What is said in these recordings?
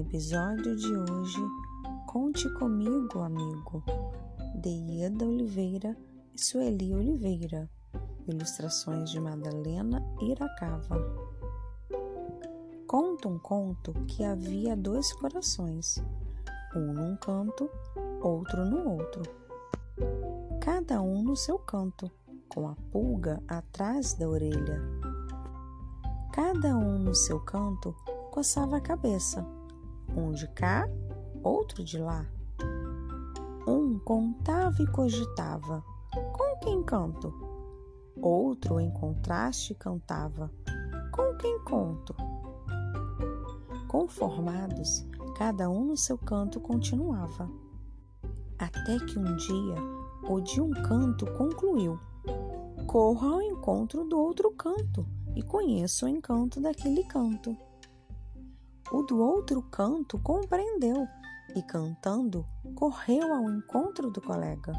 episódio de hoje, conte comigo, amigo, de Ieda Oliveira e Sueli Oliveira. Ilustrações de Madalena Iracava. Conta um conto que havia dois corações, um num canto, outro no outro. Cada um no seu canto, com a pulga atrás da orelha. Cada um no seu canto coçava a cabeça, um de cá, outro de lá. Um contava e cogitava: Com quem canto? Outro, em contraste, cantava: Com quem conto? Conformados, cada um no seu canto continuava. Até que um dia o de um canto concluiu: Corra ao encontro do outro canto e conheça o encanto daquele canto. O do outro canto compreendeu e, cantando, correu ao encontro do colega.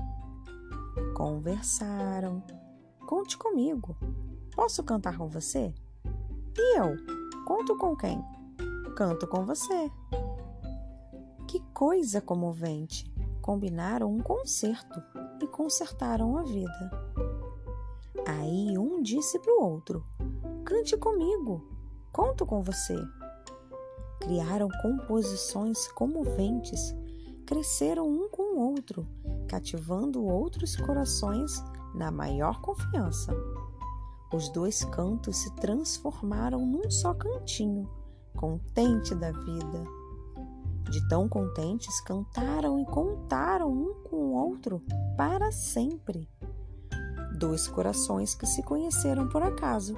Conversaram. Conte comigo. Posso cantar com você? E eu? Conto com quem? Canto com você. Que coisa comovente! Combinaram um concerto e consertaram a vida. Aí um disse para o outro: Cante comigo, conto com você criaram composições comoventes, cresceram um com o outro, cativando outros corações na maior confiança. Os dois cantos se transformaram num só cantinho, contente da vida. De tão contentes, cantaram e contaram um com o outro para sempre. Dois corações que se conheceram por acaso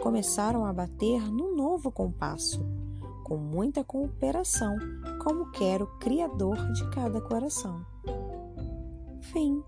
começaram a bater num novo compasso com muita cooperação, como quer o Criador de cada coração. Fim.